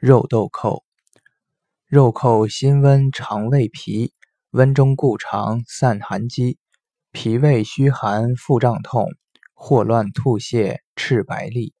肉豆蔻，肉蔻辛温肠胃脾，温中固肠散寒积，脾胃虚寒腹胀痛，霍乱吐泻赤白痢。